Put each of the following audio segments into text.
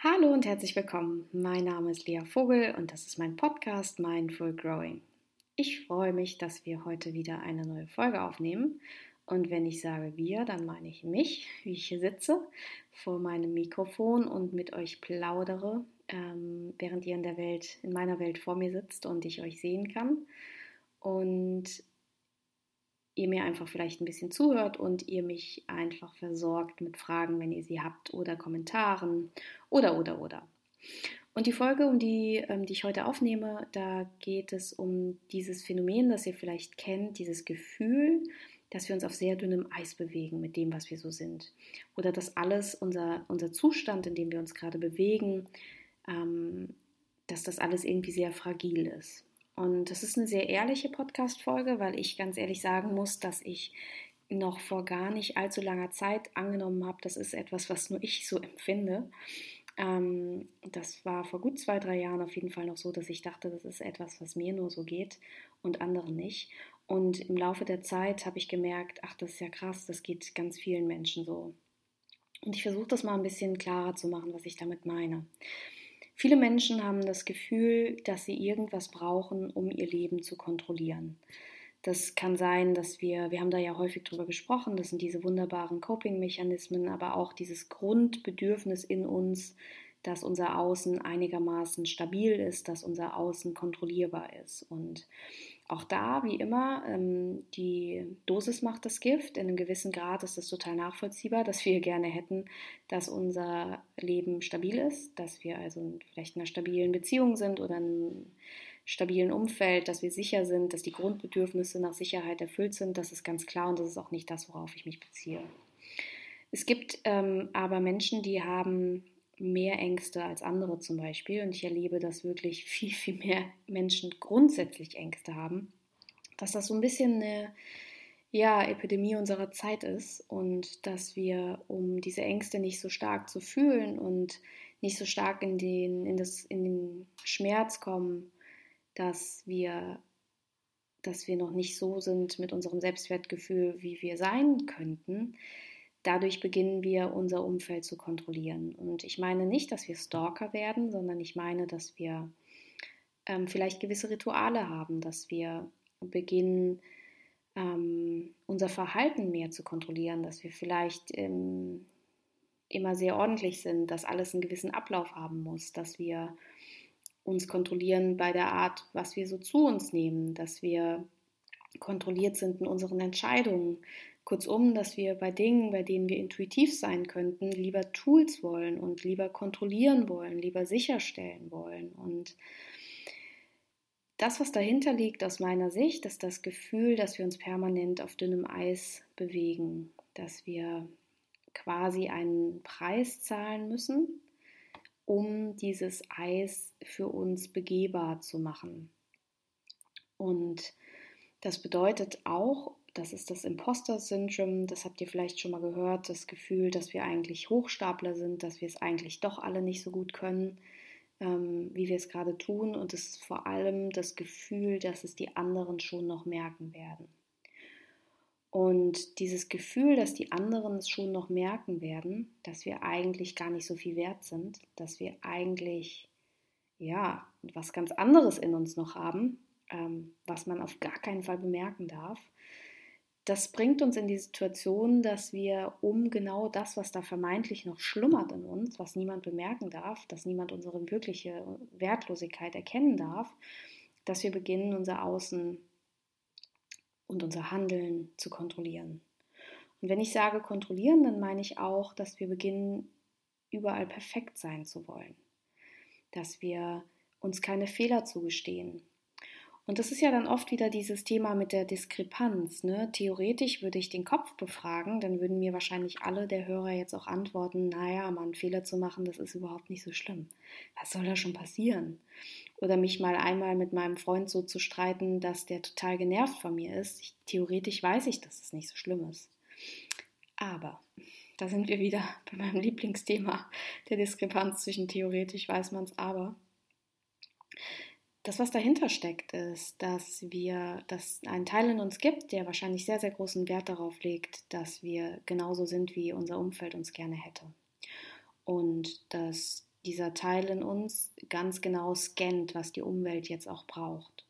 Hallo und herzlich willkommen. Mein Name ist Lea Vogel und das ist mein Podcast Mindful Growing. Ich freue mich, dass wir heute wieder eine neue Folge aufnehmen. Und wenn ich sage wir, dann meine ich mich, wie ich hier sitze vor meinem Mikrofon und mit euch plaudere, ähm, während ihr in der Welt, in meiner Welt vor mir sitzt und ich euch sehen kann. Und ihr mir einfach vielleicht ein bisschen zuhört und ihr mich einfach versorgt mit Fragen, wenn ihr sie habt oder Kommentaren oder oder oder. Und die Folge, um die, ähm, die ich heute aufnehme, da geht es um dieses Phänomen, das ihr vielleicht kennt, dieses Gefühl, dass wir uns auf sehr dünnem Eis bewegen mit dem, was wir so sind. Oder dass alles, unser, unser Zustand, in dem wir uns gerade bewegen, ähm, dass das alles irgendwie sehr fragil ist. Und das ist eine sehr ehrliche Podcast-Folge, weil ich ganz ehrlich sagen muss, dass ich noch vor gar nicht allzu langer Zeit angenommen habe, das ist etwas, was nur ich so empfinde. Ähm, das war vor gut zwei, drei Jahren auf jeden Fall noch so, dass ich dachte, das ist etwas, was mir nur so geht und anderen nicht. Und im Laufe der Zeit habe ich gemerkt, ach, das ist ja krass, das geht ganz vielen Menschen so. Und ich versuche das mal ein bisschen klarer zu machen, was ich damit meine. Viele Menschen haben das Gefühl, dass sie irgendwas brauchen, um ihr Leben zu kontrollieren. Das kann sein, dass wir, wir haben da ja häufig drüber gesprochen, das sind diese wunderbaren Coping-Mechanismen, aber auch dieses Grundbedürfnis in uns, dass unser Außen einigermaßen stabil ist, dass unser Außen kontrollierbar ist. Und auch da, wie immer, ähm, die Dosis macht das Gift. In einem gewissen Grad ist es total nachvollziehbar, dass wir gerne hätten, dass unser Leben stabil ist, dass wir also vielleicht in einer stabilen Beziehung sind oder in einem stabilen Umfeld, dass wir sicher sind, dass die Grundbedürfnisse nach Sicherheit erfüllt sind. Das ist ganz klar und das ist auch nicht das, worauf ich mich beziehe. Es gibt ähm, aber Menschen, die haben mehr Ängste als andere zum Beispiel. Und ich erlebe, dass wirklich viel, viel mehr Menschen grundsätzlich Ängste haben. Dass das so ein bisschen eine ja, Epidemie unserer Zeit ist und dass wir, um diese Ängste nicht so stark zu fühlen und nicht so stark in den, in das, in den Schmerz kommen, dass wir, dass wir noch nicht so sind mit unserem Selbstwertgefühl, wie wir sein könnten, dadurch beginnen wir unser Umfeld zu kontrollieren. Und ich meine nicht, dass wir Stalker werden, sondern ich meine, dass wir ähm, vielleicht gewisse Rituale haben, dass wir beginnen, ähm, unser Verhalten mehr zu kontrollieren, dass wir vielleicht ähm, immer sehr ordentlich sind, dass alles einen gewissen Ablauf haben muss, dass wir uns kontrollieren bei der Art, was wir so zu uns nehmen, dass wir kontrolliert sind in unseren Entscheidungen, Kurzum, dass wir bei Dingen, bei denen wir intuitiv sein könnten, lieber Tools wollen und lieber kontrollieren wollen, lieber sicherstellen wollen. Und das, was dahinter liegt aus meiner Sicht, ist das Gefühl, dass wir uns permanent auf dünnem Eis bewegen, dass wir quasi einen Preis zahlen müssen, um dieses Eis für uns begehbar zu machen. Und das bedeutet auch, das ist das Imposter-Syndrom, das habt ihr vielleicht schon mal gehört, das Gefühl, dass wir eigentlich Hochstapler sind, dass wir es eigentlich doch alle nicht so gut können, ähm, wie wir es gerade tun. Und es ist vor allem das Gefühl, dass es die anderen schon noch merken werden. Und dieses Gefühl, dass die anderen es schon noch merken werden, dass wir eigentlich gar nicht so viel wert sind, dass wir eigentlich ja was ganz anderes in uns noch haben, ähm, was man auf gar keinen Fall bemerken darf, das bringt uns in die Situation, dass wir um genau das, was da vermeintlich noch schlummert in uns, was niemand bemerken darf, dass niemand unsere wirkliche Wertlosigkeit erkennen darf, dass wir beginnen, unser Außen und unser Handeln zu kontrollieren. Und wenn ich sage kontrollieren, dann meine ich auch, dass wir beginnen, überall perfekt sein zu wollen, dass wir uns keine Fehler zugestehen, und das ist ja dann oft wieder dieses Thema mit der Diskrepanz. Ne? Theoretisch würde ich den Kopf befragen, dann würden mir wahrscheinlich alle der Hörer jetzt auch antworten, naja, mal einen Fehler zu machen, das ist überhaupt nicht so schlimm. Was soll da schon passieren? Oder mich mal einmal mit meinem Freund so zu streiten, dass der total genervt von mir ist. Ich, theoretisch weiß ich, dass es nicht so schlimm ist. Aber, da sind wir wieder bei meinem Lieblingsthema der Diskrepanz zwischen theoretisch weiß man es aber das, was dahinter steckt, ist, dass wir, dass ein Teil in uns gibt, der wahrscheinlich sehr, sehr großen Wert darauf legt, dass wir genauso sind, wie unser Umfeld uns gerne hätte. Und dass dieser Teil in uns ganz genau scannt, was die Umwelt jetzt auch braucht.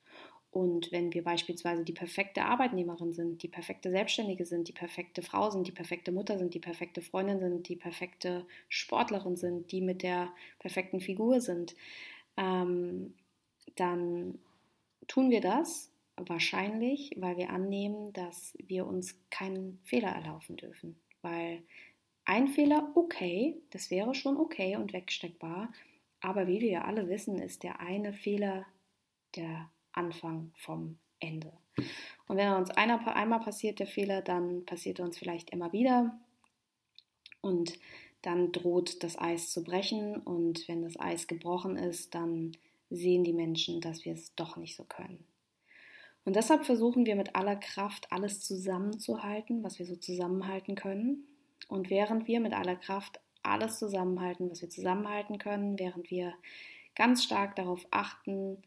Und wenn wir beispielsweise die perfekte Arbeitnehmerin sind, die perfekte Selbstständige sind, die perfekte Frau sind, die perfekte Mutter sind, die perfekte Freundin sind, die perfekte Sportlerin sind, die mit der perfekten Figur sind, ähm, dann tun wir das wahrscheinlich, weil wir annehmen, dass wir uns keinen Fehler erlaufen dürfen. Weil ein Fehler, okay, das wäre schon okay und wegsteckbar, aber wie wir ja alle wissen, ist der eine Fehler der Anfang vom Ende. Und wenn uns einer, einmal passiert der Fehler, dann passiert er uns vielleicht immer wieder und dann droht das Eis zu brechen und wenn das Eis gebrochen ist, dann sehen die Menschen, dass wir es doch nicht so können. Und deshalb versuchen wir mit aller Kraft alles zusammenzuhalten, was wir so zusammenhalten können. Und während wir mit aller Kraft alles zusammenhalten, was wir zusammenhalten können, während wir ganz stark darauf achten,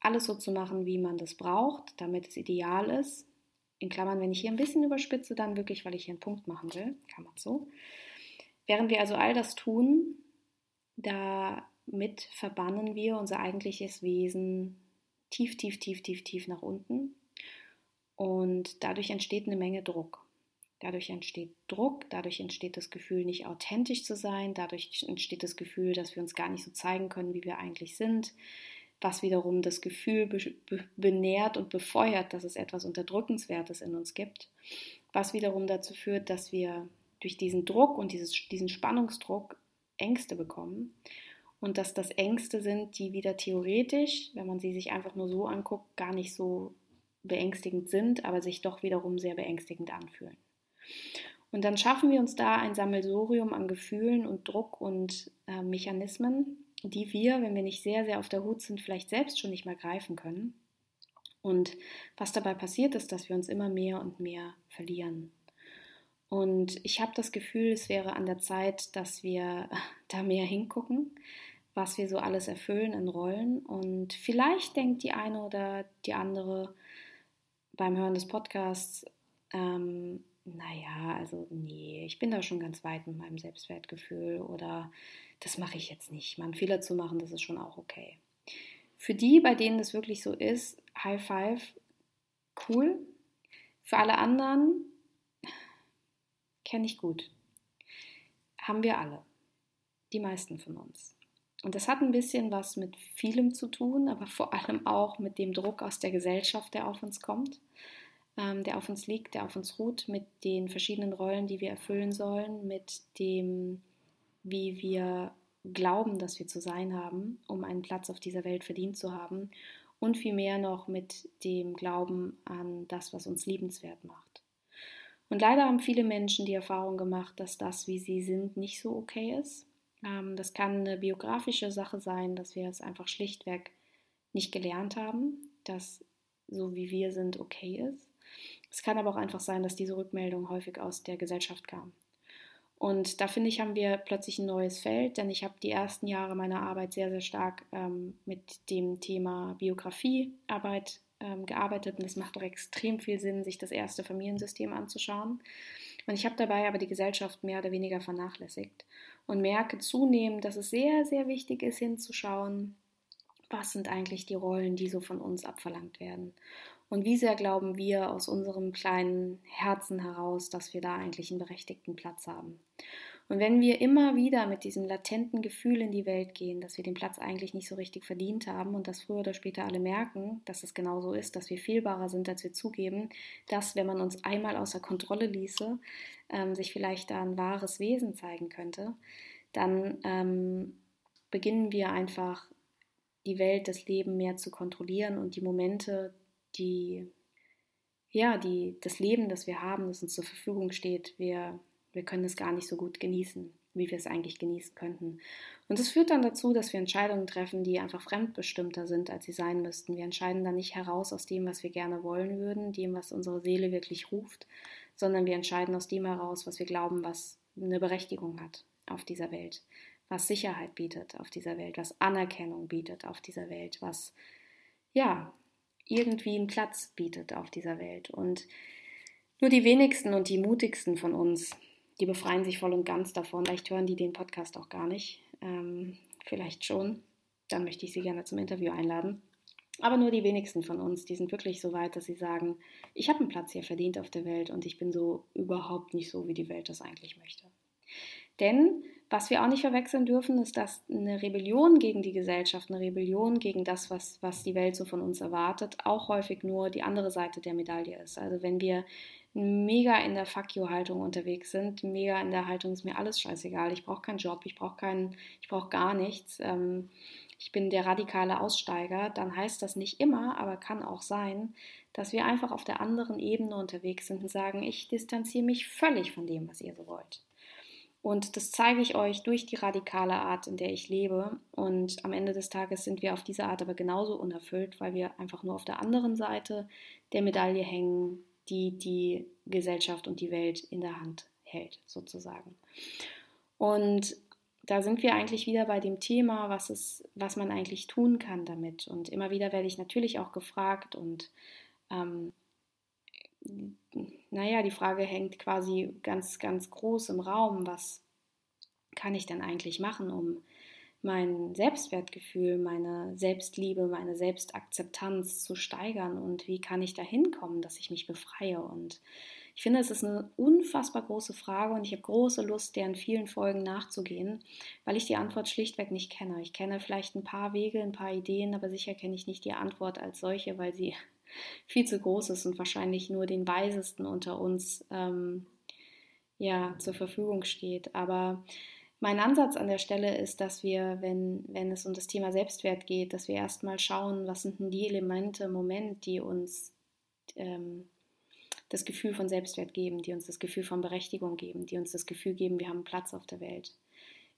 alles so zu machen, wie man das braucht, damit es ideal ist. In Klammern, wenn ich hier ein bisschen überspitze, dann wirklich, weil ich hier einen Punkt machen will, kann man so. Während wir also all das tun, damit verbannen wir unser eigentliches Wesen tief, tief, tief, tief, tief nach unten. Und dadurch entsteht eine Menge Druck. Dadurch entsteht Druck, dadurch entsteht das Gefühl, nicht authentisch zu sein, dadurch entsteht das Gefühl, dass wir uns gar nicht so zeigen können, wie wir eigentlich sind, was wiederum das Gefühl benährt und befeuert, dass es etwas Unterdrückenswertes in uns gibt, was wiederum dazu führt, dass wir durch diesen Druck und dieses, diesen Spannungsdruck Ängste bekommen und dass das Ängste sind, die wieder theoretisch, wenn man sie sich einfach nur so anguckt, gar nicht so beängstigend sind, aber sich doch wiederum sehr beängstigend anfühlen. Und dann schaffen wir uns da ein Sammelsurium an Gefühlen und Druck und äh, Mechanismen, die wir, wenn wir nicht sehr, sehr auf der Hut sind, vielleicht selbst schon nicht mehr greifen können. Und was dabei passiert ist, dass wir uns immer mehr und mehr verlieren. Und ich habe das Gefühl, es wäre an der Zeit, dass wir da mehr hingucken, was wir so alles erfüllen in Rollen. Und vielleicht denkt die eine oder die andere beim Hören des Podcasts, ähm, naja, also nee, ich bin da schon ganz weit mit meinem Selbstwertgefühl oder das mache ich jetzt nicht. Mal einen Fehler zu machen, das ist schon auch okay. Für die, bei denen das wirklich so ist, High Five, cool. Für alle anderen kenne ich gut. Haben wir alle. Die meisten von uns. Und das hat ein bisschen was mit vielem zu tun, aber vor allem auch mit dem Druck aus der Gesellschaft, der auf uns kommt, ähm, der auf uns liegt, der auf uns ruht, mit den verschiedenen Rollen, die wir erfüllen sollen, mit dem, wie wir glauben, dass wir zu sein haben, um einen Platz auf dieser Welt verdient zu haben und vielmehr noch mit dem Glauben an das, was uns liebenswert macht. Und leider haben viele Menschen die Erfahrung gemacht, dass das, wie sie sind, nicht so okay ist ähm, das kann eine biografische Sache sein, dass wir es einfach schlichtweg nicht gelernt haben, dass so wie wir sind okay ist. Es kann aber auch einfach sein, dass diese Rückmeldung häufig aus der Gesellschaft kam. Und da finde ich, haben wir plötzlich ein neues Feld, denn ich habe die ersten Jahre meiner Arbeit sehr, sehr stark ähm, mit dem Thema Biografiearbeit ähm, gearbeitet und es macht doch extrem viel Sinn, sich das erste Familiensystem anzuschauen. Und ich habe dabei aber die Gesellschaft mehr oder weniger vernachlässigt und merke zunehmend, dass es sehr, sehr wichtig ist, hinzuschauen, was sind eigentlich die Rollen, die so von uns abverlangt werden. Und wie sehr glauben wir aus unserem kleinen Herzen heraus, dass wir da eigentlich einen berechtigten Platz haben. Und wenn wir immer wieder mit diesem latenten Gefühl in die Welt gehen, dass wir den Platz eigentlich nicht so richtig verdient haben und dass früher oder später alle merken, dass es genau so ist, dass wir fehlbarer sind, als wir zugeben, dass, wenn man uns einmal außer Kontrolle ließe, ähm, sich vielleicht da ein wahres Wesen zeigen könnte, dann ähm, beginnen wir einfach die Welt, das Leben mehr zu kontrollieren und die Momente, die ja, die, das Leben, das wir haben, das uns zur Verfügung steht, wir wir können es gar nicht so gut genießen, wie wir es eigentlich genießen könnten. Und es führt dann dazu, dass wir Entscheidungen treffen, die einfach fremdbestimmter sind, als sie sein müssten. Wir entscheiden dann nicht heraus aus dem, was wir gerne wollen würden, dem, was unsere Seele wirklich ruft, sondern wir entscheiden aus dem heraus, was wir glauben, was eine Berechtigung hat auf dieser Welt, was Sicherheit bietet auf dieser Welt, was Anerkennung bietet auf dieser Welt, was ja irgendwie einen Platz bietet auf dieser Welt. Und nur die wenigsten und die mutigsten von uns die befreien sich voll und ganz davon. Vielleicht hören die den Podcast auch gar nicht. Ähm, vielleicht schon. Dann möchte ich Sie gerne zum Interview einladen. Aber nur die wenigsten von uns, die sind wirklich so weit, dass sie sagen, ich habe einen Platz hier verdient auf der Welt und ich bin so überhaupt nicht so, wie die Welt das eigentlich möchte. Denn was wir auch nicht verwechseln dürfen, ist, dass eine Rebellion gegen die Gesellschaft, eine Rebellion gegen das, was, was die Welt so von uns erwartet, auch häufig nur die andere Seite der Medaille ist. Also wenn wir mega in der Fuck you-Haltung unterwegs sind, mega in der Haltung ist mir alles scheißegal, ich brauche keinen Job, ich brauche keinen, ich brauche gar nichts, ähm, ich bin der radikale Aussteiger, dann heißt das nicht immer, aber kann auch sein, dass wir einfach auf der anderen Ebene unterwegs sind und sagen, ich distanziere mich völlig von dem, was ihr so wollt. Und das zeige ich euch durch die radikale Art, in der ich lebe. Und am Ende des Tages sind wir auf diese Art aber genauso unerfüllt, weil wir einfach nur auf der anderen Seite der Medaille hängen, die die Gesellschaft und die Welt in der Hand hält, sozusagen. Und da sind wir eigentlich wieder bei dem Thema, was, es, was man eigentlich tun kann damit. Und immer wieder werde ich natürlich auch gefragt und ähm, naja, die Frage hängt quasi ganz, ganz groß im Raum, was kann ich denn eigentlich machen, um mein Selbstwertgefühl, meine Selbstliebe, meine Selbstakzeptanz zu steigern und wie kann ich da hinkommen, dass ich mich befreie. Und ich finde, es ist eine unfassbar große Frage und ich habe große Lust, der in vielen Folgen nachzugehen, weil ich die Antwort schlichtweg nicht kenne. Ich kenne vielleicht ein paar Wege, ein paar Ideen, aber sicher kenne ich nicht die Antwort als solche, weil sie viel zu groß ist und wahrscheinlich nur den Weisesten unter uns ähm, ja, zur Verfügung steht. Aber mein Ansatz an der Stelle ist, dass wir, wenn, wenn es um das Thema Selbstwert geht, dass wir erstmal schauen, was sind denn die Elemente im Moment, die uns ähm, das Gefühl von Selbstwert geben, die uns das Gefühl von Berechtigung geben, die uns das Gefühl geben, wir haben Platz auf der Welt.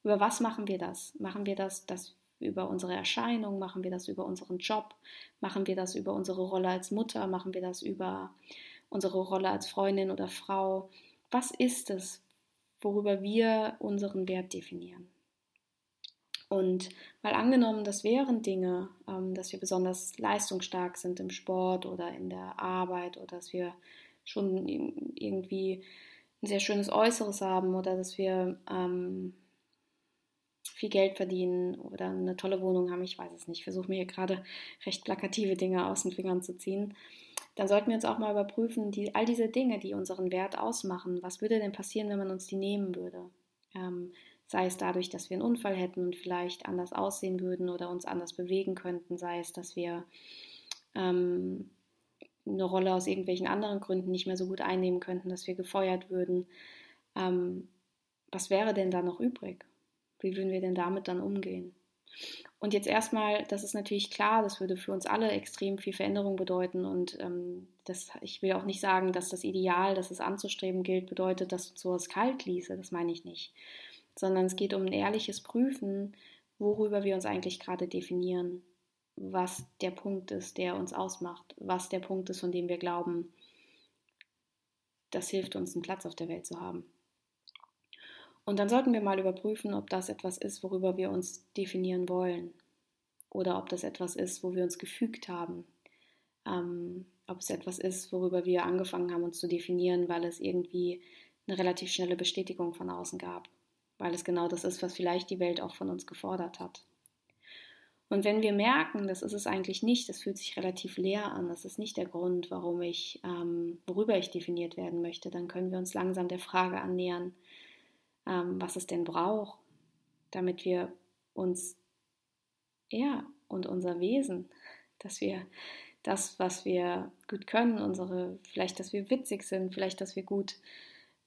Über was machen wir das? Machen wir das, dass über unsere Erscheinung, machen wir das über unseren Job, machen wir das über unsere Rolle als Mutter, machen wir das über unsere Rolle als Freundin oder Frau. Was ist es, worüber wir unseren Wert definieren? Und mal angenommen, das wären Dinge, ähm, dass wir besonders leistungsstark sind im Sport oder in der Arbeit oder dass wir schon irgendwie ein sehr schönes Äußeres haben oder dass wir ähm, viel Geld verdienen oder eine tolle Wohnung haben, ich weiß es nicht. Ich versuche mir hier gerade recht plakative Dinge aus den Fingern zu ziehen. Dann sollten wir uns auch mal überprüfen, die, all diese Dinge, die unseren Wert ausmachen, was würde denn passieren, wenn man uns die nehmen würde? Ähm, sei es dadurch, dass wir einen Unfall hätten und vielleicht anders aussehen würden oder uns anders bewegen könnten, sei es, dass wir ähm, eine Rolle aus irgendwelchen anderen Gründen nicht mehr so gut einnehmen könnten, dass wir gefeuert würden. Ähm, was wäre denn da noch übrig? Wie würden wir denn damit dann umgehen? Und jetzt erstmal, das ist natürlich klar, das würde für uns alle extrem viel Veränderung bedeuten. Und ähm, das, ich will auch nicht sagen, dass das Ideal, das es anzustreben gilt, bedeutet, dass du sowas kalt ließe. Das meine ich nicht. Sondern es geht um ein ehrliches Prüfen, worüber wir uns eigentlich gerade definieren. Was der Punkt ist, der uns ausmacht. Was der Punkt ist, von dem wir glauben, das hilft uns, einen Platz auf der Welt zu haben. Und dann sollten wir mal überprüfen, ob das etwas ist, worüber wir uns definieren wollen. Oder ob das etwas ist, wo wir uns gefügt haben. Ähm, ob es etwas ist, worüber wir angefangen haben, uns zu definieren, weil es irgendwie eine relativ schnelle Bestätigung von außen gab. Weil es genau das ist, was vielleicht die Welt auch von uns gefordert hat. Und wenn wir merken, das ist es eigentlich nicht, das fühlt sich relativ leer an, das ist nicht der Grund, warum ich, ähm, worüber ich definiert werden möchte, dann können wir uns langsam der Frage annähern, ähm, was es denn braucht, damit wir uns, ja, und unser Wesen, dass wir das, was wir gut können, unsere, vielleicht, dass wir witzig sind, vielleicht, dass wir gut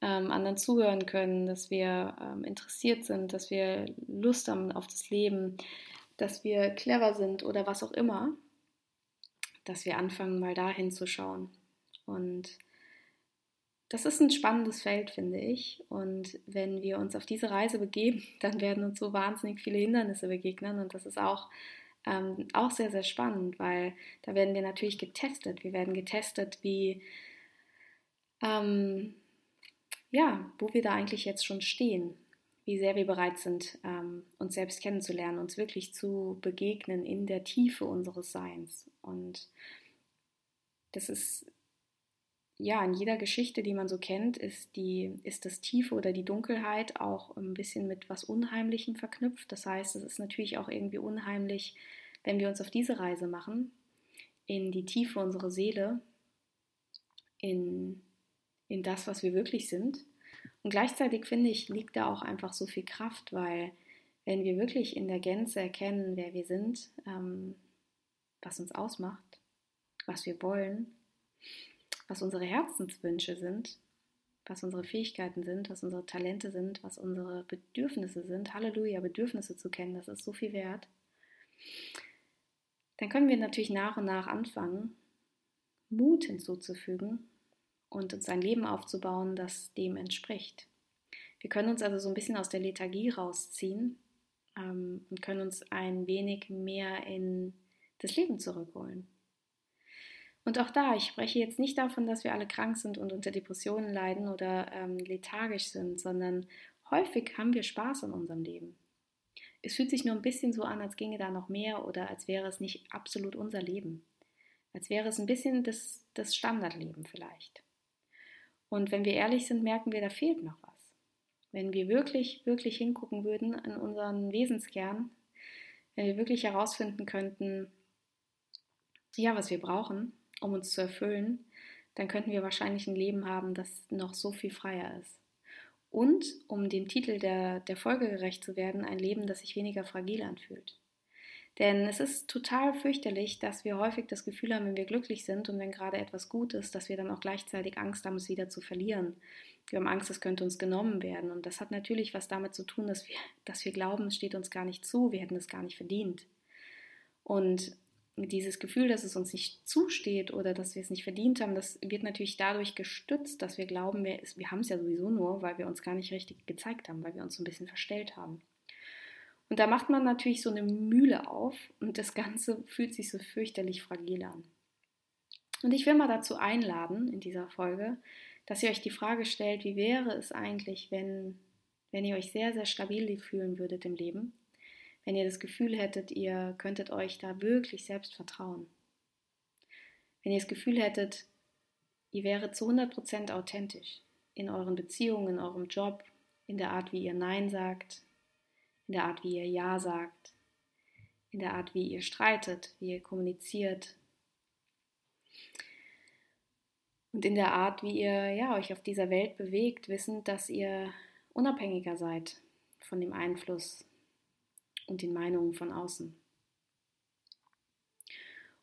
ähm, anderen zuhören können, dass wir ähm, interessiert sind, dass wir Lust haben auf das Leben, dass wir clever sind oder was auch immer, dass wir anfangen, mal da hinzuschauen. Und das ist ein spannendes Feld, finde ich. Und wenn wir uns auf diese Reise begeben, dann werden uns so wahnsinnig viele Hindernisse begegnen. Und das ist auch, ähm, auch sehr, sehr spannend, weil da werden wir natürlich getestet. Wir werden getestet, wie, ähm, ja, wo wir da eigentlich jetzt schon stehen. Wie sehr wir bereit sind, ähm, uns selbst kennenzulernen, uns wirklich zu begegnen in der Tiefe unseres Seins. Und das ist ja, in jeder Geschichte, die man so kennt, ist, die, ist das Tiefe oder die Dunkelheit auch ein bisschen mit was Unheimlichem verknüpft. Das heißt, es ist natürlich auch irgendwie unheimlich, wenn wir uns auf diese Reise machen, in die Tiefe unserer Seele, in, in das, was wir wirklich sind. Und gleichzeitig finde ich, liegt da auch einfach so viel Kraft, weil wenn wir wirklich in der Gänze erkennen, wer wir sind, ähm, was uns ausmacht, was wir wollen, was unsere Herzenswünsche sind, was unsere Fähigkeiten sind, was unsere Talente sind, was unsere Bedürfnisse sind. Halleluja, Bedürfnisse zu kennen, das ist so viel wert. Dann können wir natürlich nach und nach anfangen, Mut hinzuzufügen und uns ein Leben aufzubauen, das dem entspricht. Wir können uns also so ein bisschen aus der Lethargie rausziehen ähm, und können uns ein wenig mehr in das Leben zurückholen. Und auch da, ich spreche jetzt nicht davon, dass wir alle krank sind und unter Depressionen leiden oder ähm, lethargisch sind, sondern häufig haben wir Spaß in unserem Leben. Es fühlt sich nur ein bisschen so an, als ginge da noch mehr oder als wäre es nicht absolut unser Leben. Als wäre es ein bisschen das, das Standardleben vielleicht. Und wenn wir ehrlich sind, merken wir, da fehlt noch was. Wenn wir wirklich, wirklich hingucken würden in unseren Wesenskern, wenn wir wirklich herausfinden könnten, ja, was wir brauchen, um uns zu erfüllen, dann könnten wir wahrscheinlich ein Leben haben, das noch so viel freier ist. Und, um dem Titel der, der Folge gerecht zu werden, ein Leben, das sich weniger fragil anfühlt. Denn es ist total fürchterlich, dass wir häufig das Gefühl haben, wenn wir glücklich sind und wenn gerade etwas gut ist, dass wir dann auch gleichzeitig Angst haben, es wieder zu verlieren. Wir haben Angst, es könnte uns genommen werden. Und das hat natürlich was damit zu tun, dass wir, dass wir glauben, es steht uns gar nicht zu, wir hätten es gar nicht verdient. Und dieses Gefühl, dass es uns nicht zusteht oder dass wir es nicht verdient haben, das wird natürlich dadurch gestützt, dass wir glauben, wir, wir haben es ja sowieso nur, weil wir uns gar nicht richtig gezeigt haben, weil wir uns so ein bisschen verstellt haben. Und da macht man natürlich so eine Mühle auf und das Ganze fühlt sich so fürchterlich fragil an. Und ich will mal dazu einladen in dieser Folge, dass ihr euch die Frage stellt, wie wäre es eigentlich, wenn, wenn ihr euch sehr, sehr stabil fühlen würdet im Leben wenn ihr das Gefühl hättet, ihr könntet euch da wirklich selbst vertrauen. Wenn ihr das Gefühl hättet, ihr wäret zu 100% authentisch in euren Beziehungen, in eurem Job, in der Art, wie ihr Nein sagt, in der Art, wie ihr Ja sagt, in der Art, wie ihr streitet, wie ihr kommuniziert und in der Art, wie ihr ja, euch auf dieser Welt bewegt, wissend, dass ihr unabhängiger seid von dem Einfluss und den Meinungen von außen.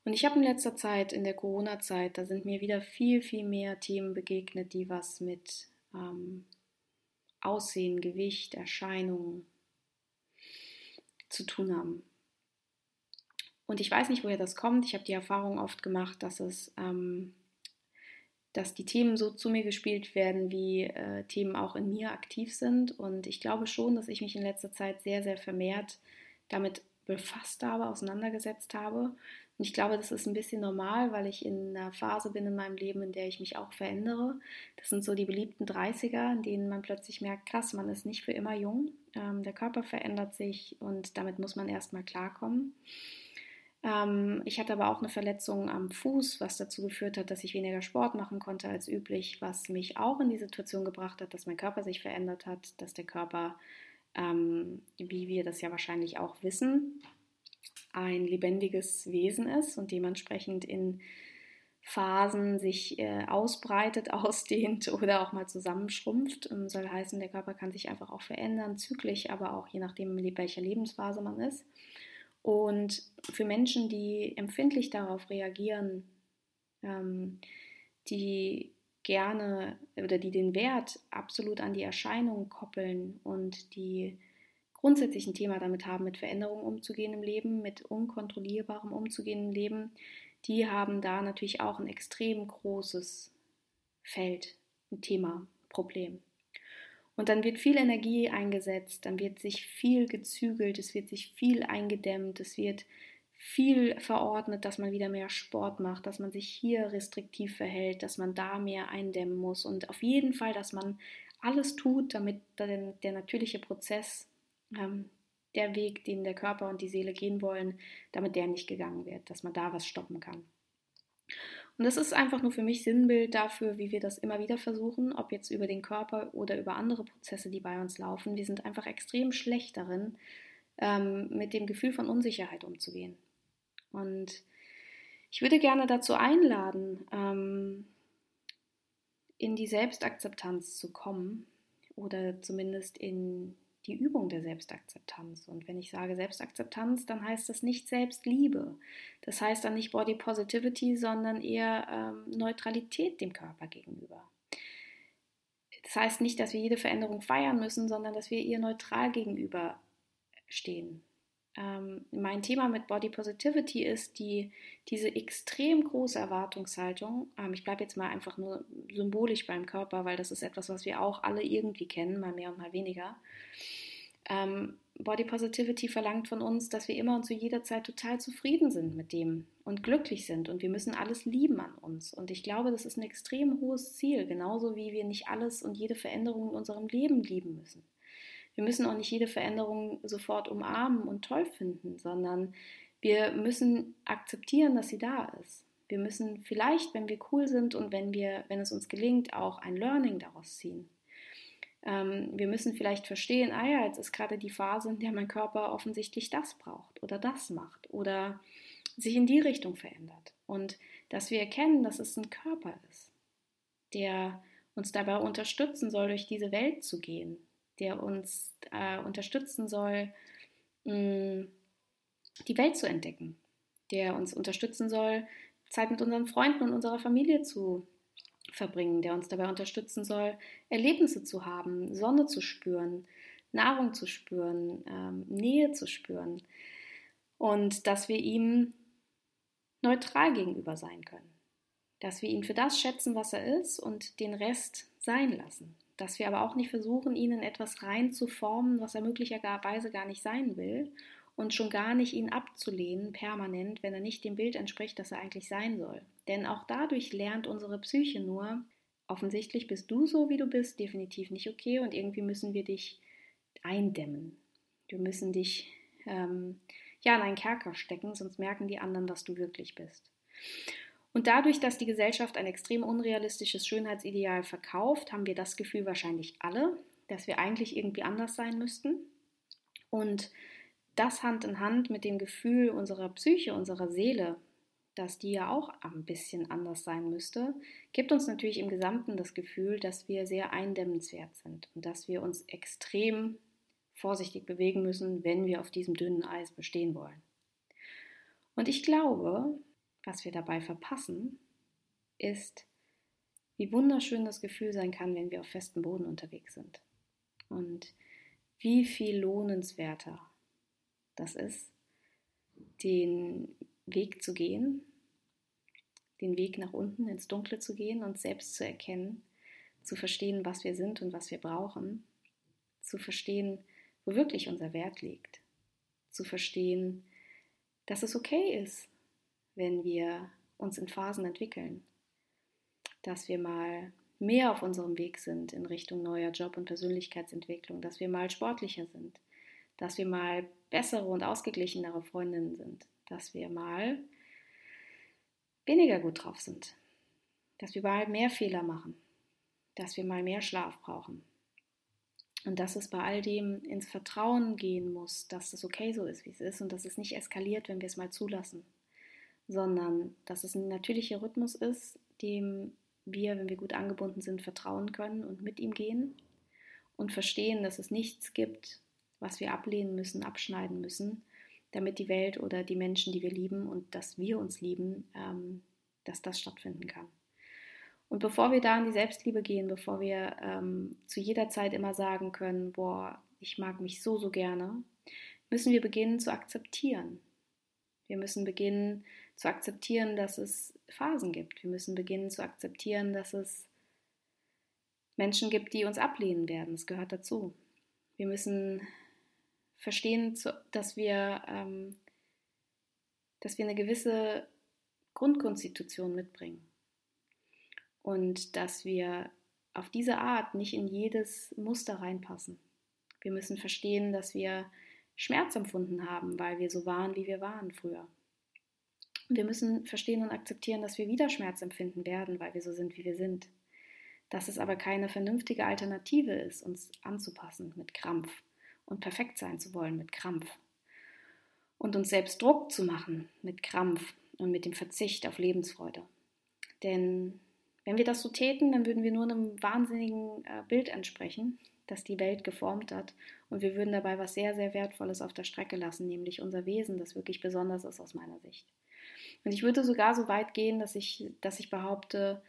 Und ich habe in letzter Zeit, in der Corona-Zeit, da sind mir wieder viel, viel mehr Themen begegnet, die was mit ähm, Aussehen, Gewicht, Erscheinungen zu tun haben. Und ich weiß nicht, woher das kommt. Ich habe die Erfahrung oft gemacht, dass es, ähm, dass die Themen so zu mir gespielt werden, wie äh, Themen auch in mir aktiv sind. Und ich glaube schon, dass ich mich in letzter Zeit sehr, sehr vermehrt damit befasst habe, auseinandergesetzt habe. Und ich glaube, das ist ein bisschen normal, weil ich in einer Phase bin in meinem Leben, in der ich mich auch verändere. Das sind so die beliebten 30er, in denen man plötzlich merkt, krass, man ist nicht für immer jung. Ähm, der Körper verändert sich und damit muss man erstmal klarkommen. Ähm, ich hatte aber auch eine Verletzung am Fuß, was dazu geführt hat, dass ich weniger Sport machen konnte als üblich, was mich auch in die Situation gebracht hat, dass mein Körper sich verändert hat, dass der Körper ähm, wie wir das ja wahrscheinlich auch wissen, ein lebendiges Wesen ist und dementsprechend in Phasen sich äh, ausbreitet, ausdehnt oder auch mal zusammenschrumpft. Ähm, soll heißen, der Körper kann sich einfach auch verändern, zyklisch, aber auch je nachdem, in welcher Lebensphase man ist. Und für Menschen, die empfindlich darauf reagieren, ähm, die gerne oder die den Wert absolut an die Erscheinung koppeln und die grundsätzlich ein Thema damit haben, mit Veränderungen umzugehen im Leben, mit unkontrollierbarem umzugehen im Leben, die haben da natürlich auch ein extrem großes Feld, ein Thema, Problem. Und dann wird viel Energie eingesetzt, dann wird sich viel gezügelt, es wird sich viel eingedämmt, es wird viel verordnet, dass man wieder mehr Sport macht, dass man sich hier restriktiv verhält, dass man da mehr eindämmen muss und auf jeden Fall, dass man alles tut, damit der, natürliche Prozess, ähm, der Weg, den der Körper und die Seele gehen wollen, damit der nicht gegangen wird, dass man da was stoppen kann. Und das ist einfach nur für mich Sinnbild dafür, wie wir das immer wieder versuchen, ob jetzt über den Körper oder über andere Prozesse, die bei uns laufen. Wir sind einfach extrem schlecht darin, ähm, mit dem Gefühl von Unsicherheit umzugehen. Und ich würde gerne dazu einladen, ähm, in die Selbstakzeptanz zu kommen oder zumindest in die Übung der Selbstakzeptanz. Und wenn ich sage Selbstakzeptanz, dann heißt das nicht Selbstliebe. Das heißt dann nicht Body Positivity, sondern eher ähm, Neutralität dem Körper gegenüber. Das heißt nicht, dass wir jede Veränderung feiern müssen, sondern dass wir ihr neutral gegenüber stehen. Ähm, mein Thema mit Body Positivity ist die, diese extrem große Erwartungshaltung. Ähm, ich bleibe jetzt mal einfach nur symbolisch beim Körper, weil das ist etwas, was wir auch alle irgendwie kennen, mal mehr und mal weniger. Ähm, Body Positivity verlangt von uns, dass wir immer und zu jeder Zeit total zufrieden sind mit dem und glücklich sind und wir müssen alles lieben an uns. Und ich glaube, das ist ein extrem hohes Ziel, genauso wie wir nicht alles und jede Veränderung in unserem Leben lieben müssen. Wir müssen auch nicht jede Veränderung sofort umarmen und toll finden, sondern wir müssen akzeptieren, dass sie da ist. Wir müssen vielleicht, wenn wir cool sind und wenn wir, wenn es uns gelingt, auch ein Learning daraus ziehen. Ähm, wir müssen vielleicht verstehen, ah ja, jetzt ist gerade die Phase, in der mein Körper offensichtlich das braucht oder das macht oder sich in die Richtung verändert. Und dass wir erkennen, dass es ein Körper ist, der uns dabei unterstützen soll, durch diese Welt zu gehen, der uns äh, unterstützen soll, mh, die Welt zu entdecken, der uns unterstützen soll, Zeit mit unseren Freunden und unserer Familie zu verbringen, der uns dabei unterstützen soll, Erlebnisse zu haben, Sonne zu spüren, Nahrung zu spüren, ähm, Nähe zu spüren. Und dass wir ihm neutral gegenüber sein können, dass wir ihn für das schätzen, was er ist und den Rest sein lassen dass wir aber auch nicht versuchen, ihn in etwas reinzuformen, was er möglicherweise gar nicht sein will und schon gar nicht ihn abzulehnen permanent, wenn er nicht dem Bild entspricht, das er eigentlich sein soll. Denn auch dadurch lernt unsere Psyche nur, offensichtlich bist du so, wie du bist, definitiv nicht okay und irgendwie müssen wir dich eindämmen. Wir müssen dich ähm, ja in einen Kerker stecken, sonst merken die anderen, was du wirklich bist. Und dadurch, dass die Gesellschaft ein extrem unrealistisches Schönheitsideal verkauft, haben wir das Gefühl wahrscheinlich alle, dass wir eigentlich irgendwie anders sein müssten. Und das Hand in Hand mit dem Gefühl unserer Psyche, unserer Seele, dass die ja auch ein bisschen anders sein müsste, gibt uns natürlich im Gesamten das Gefühl, dass wir sehr eindämmenswert sind und dass wir uns extrem vorsichtig bewegen müssen, wenn wir auf diesem dünnen Eis bestehen wollen. Und ich glaube, was wir dabei verpassen, ist, wie wunderschön das Gefühl sein kann, wenn wir auf festem Boden unterwegs sind. Und wie viel lohnenswerter das ist, den Weg zu gehen, den Weg nach unten ins Dunkle zu gehen und selbst zu erkennen, zu verstehen, was wir sind und was wir brauchen, zu verstehen, wo wirklich unser Wert liegt, zu verstehen, dass es okay ist, wenn wir uns in Phasen entwickeln, dass wir mal mehr auf unserem Weg sind in Richtung neuer Job- und Persönlichkeitsentwicklung, dass wir mal sportlicher sind, dass wir mal bessere und ausgeglichenere Freundinnen sind, dass wir mal weniger gut drauf sind, dass wir mal mehr Fehler machen, dass wir mal mehr Schlaf brauchen. Und dass es bei all dem ins Vertrauen gehen muss, dass es okay so ist, wie es ist und dass es nicht eskaliert, wenn wir es mal zulassen sondern dass es ein natürlicher Rhythmus ist, dem wir, wenn wir gut angebunden sind, vertrauen können und mit ihm gehen und verstehen, dass es nichts gibt, was wir ablehnen müssen, abschneiden müssen, damit die Welt oder die Menschen, die wir lieben und dass wir uns lieben, ähm, dass das stattfinden kann. Und bevor wir da in die Selbstliebe gehen, bevor wir ähm, zu jeder Zeit immer sagen können, boah, ich mag mich so, so gerne, müssen wir beginnen zu akzeptieren. Wir müssen beginnen zu akzeptieren, dass es Phasen gibt. Wir müssen beginnen zu akzeptieren, dass es Menschen gibt, die uns ablehnen werden. Das gehört dazu. Wir müssen verstehen, dass wir, ähm, dass wir eine gewisse Grundkonstitution mitbringen und dass wir auf diese Art nicht in jedes Muster reinpassen. Wir müssen verstehen, dass wir Schmerz empfunden haben, weil wir so waren, wie wir waren früher. Wir müssen verstehen und akzeptieren, dass wir wieder Schmerz empfinden werden, weil wir so sind, wie wir sind. Dass es aber keine vernünftige Alternative ist, uns anzupassen mit Krampf und perfekt sein zu wollen mit Krampf. Und uns selbst Druck zu machen mit Krampf und mit dem Verzicht auf Lebensfreude. Denn wenn wir das so täten, dann würden wir nur einem wahnsinnigen äh, Bild entsprechen, das die Welt geformt hat. Und wir würden dabei was sehr, sehr Wertvolles auf der Strecke lassen, nämlich unser Wesen, das wirklich besonders ist aus meiner Sicht. Und ich würde sogar so weit gehen, dass ich, dass ich behaupte,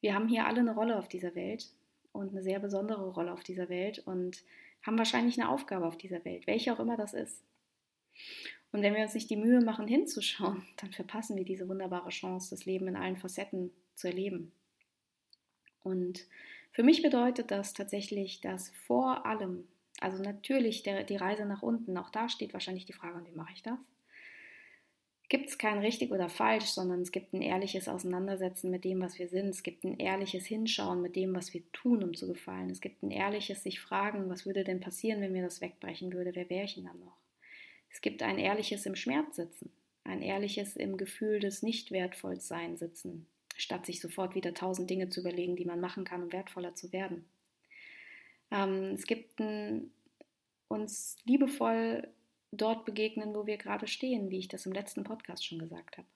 wir haben hier alle eine Rolle auf dieser Welt und eine sehr besondere Rolle auf dieser Welt und haben wahrscheinlich eine Aufgabe auf dieser Welt, welche auch immer das ist. Und wenn wir uns nicht die Mühe machen, hinzuschauen, dann verpassen wir diese wunderbare Chance, das Leben in allen Facetten zu erleben. Und für mich bedeutet das tatsächlich, dass vor allem, also natürlich der, die Reise nach unten, auch da steht wahrscheinlich die Frage, und wie mache ich das? Gibt es kein richtig oder falsch, sondern es gibt ein ehrliches Auseinandersetzen mit dem, was wir sind. Es gibt ein ehrliches Hinschauen mit dem, was wir tun, um zu gefallen. Es gibt ein ehrliches sich fragen, was würde denn passieren, wenn mir das wegbrechen würde? Wer wäre ich denn dann noch? Es gibt ein ehrliches im Schmerz sitzen, ein ehrliches im Gefühl des Nicht-Wertvollsein sitzen, statt sich sofort wieder tausend Dinge zu überlegen, die man machen kann, um wertvoller zu werden. Ähm, es gibt ein uns liebevoll dort begegnen, wo wir gerade stehen, wie ich das im letzten Podcast schon gesagt habe.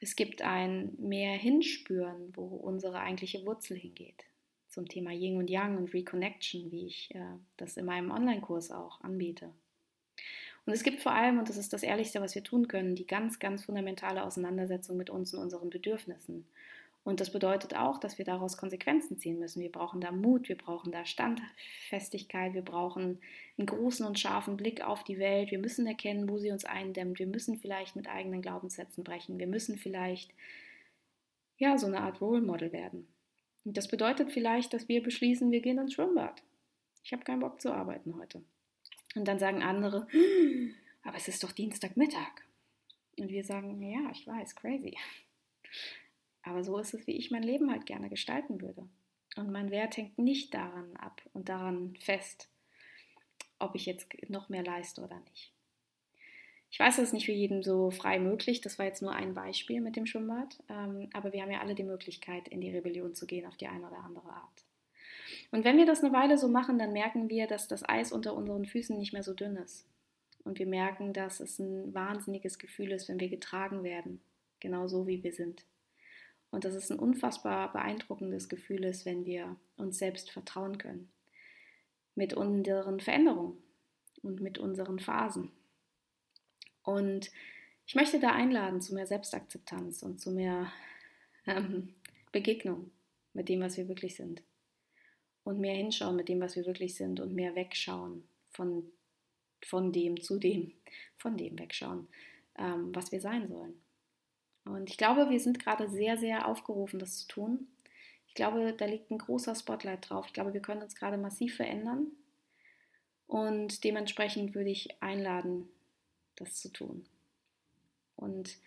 Es gibt ein mehr Hinspüren, wo unsere eigentliche Wurzel hingeht. Zum Thema Yin und Yang und Reconnection, wie ich äh, das in meinem Online-Kurs auch anbiete. Und es gibt vor allem, und das ist das Ehrlichste, was wir tun können, die ganz, ganz fundamentale Auseinandersetzung mit uns und unseren Bedürfnissen. Und das bedeutet auch, dass wir daraus Konsequenzen ziehen müssen. Wir brauchen da Mut, wir brauchen da Standfestigkeit, wir brauchen einen großen und scharfen Blick auf die Welt. Wir müssen erkennen, wo sie uns eindämmt. Wir müssen vielleicht mit eigenen Glaubenssätzen brechen. Wir müssen vielleicht ja so eine Art Role Model werden. Und das bedeutet vielleicht, dass wir beschließen, wir gehen ins Schwimmbad. Ich habe keinen Bock zu arbeiten heute. Und dann sagen andere, aber es ist doch Dienstagmittag. Und wir sagen, ja, ich weiß, crazy. Aber so ist es, wie ich mein Leben halt gerne gestalten würde. Und mein Wert hängt nicht daran ab und daran fest, ob ich jetzt noch mehr leiste oder nicht. Ich weiß, das ist nicht für jeden so frei möglich. Das war jetzt nur ein Beispiel mit dem Schwimmbad. Ähm, aber wir haben ja alle die Möglichkeit, in die Rebellion zu gehen auf die eine oder andere Art. Und wenn wir das eine Weile so machen, dann merken wir, dass das Eis unter unseren Füßen nicht mehr so dünn ist. Und wir merken, dass es ein wahnsinniges Gefühl ist, wenn wir getragen werden, genau so wie wir sind. Und dass es ein unfassbar beeindruckendes Gefühl ist, wenn wir uns selbst vertrauen können. Mit unseren Veränderungen und mit unseren Phasen. Und ich möchte da einladen zu mehr Selbstakzeptanz und zu mehr ähm, Begegnung mit dem, was wir wirklich sind. Und mehr hinschauen mit dem, was wir wirklich sind und mehr wegschauen von, von dem zu dem, von dem wegschauen, ähm, was wir sein sollen. Und ich glaube, wir sind gerade sehr, sehr aufgerufen, das zu tun. Ich glaube, da liegt ein großer Spotlight drauf. Ich glaube, wir können uns gerade massiv verändern. Und dementsprechend würde ich einladen, das zu tun. Und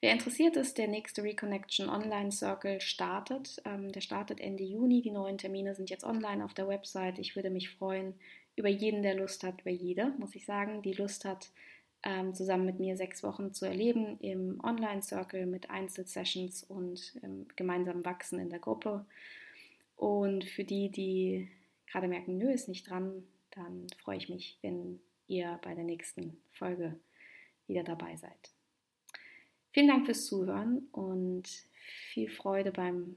wer interessiert ist, der nächste Reconnection Online Circle startet. Ähm, der startet Ende Juni. Die neuen Termine sind jetzt online auf der Website. Ich würde mich freuen über jeden, der Lust hat, über jede, muss ich sagen, die Lust hat, ähm, zusammen mit mir sechs Wochen zu erleben im Online-Circle mit Einzelsessions und ähm, gemeinsam wachsen in der Gruppe. Und für die, die gerade merken, nö, ist nicht dran, dann freue ich mich, wenn ihr bei der nächsten Folge wieder dabei seid. Vielen Dank fürs Zuhören und viel Freude beim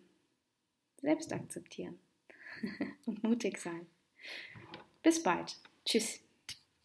Selbstakzeptieren und mutig sein. Bis bald. Tschüss.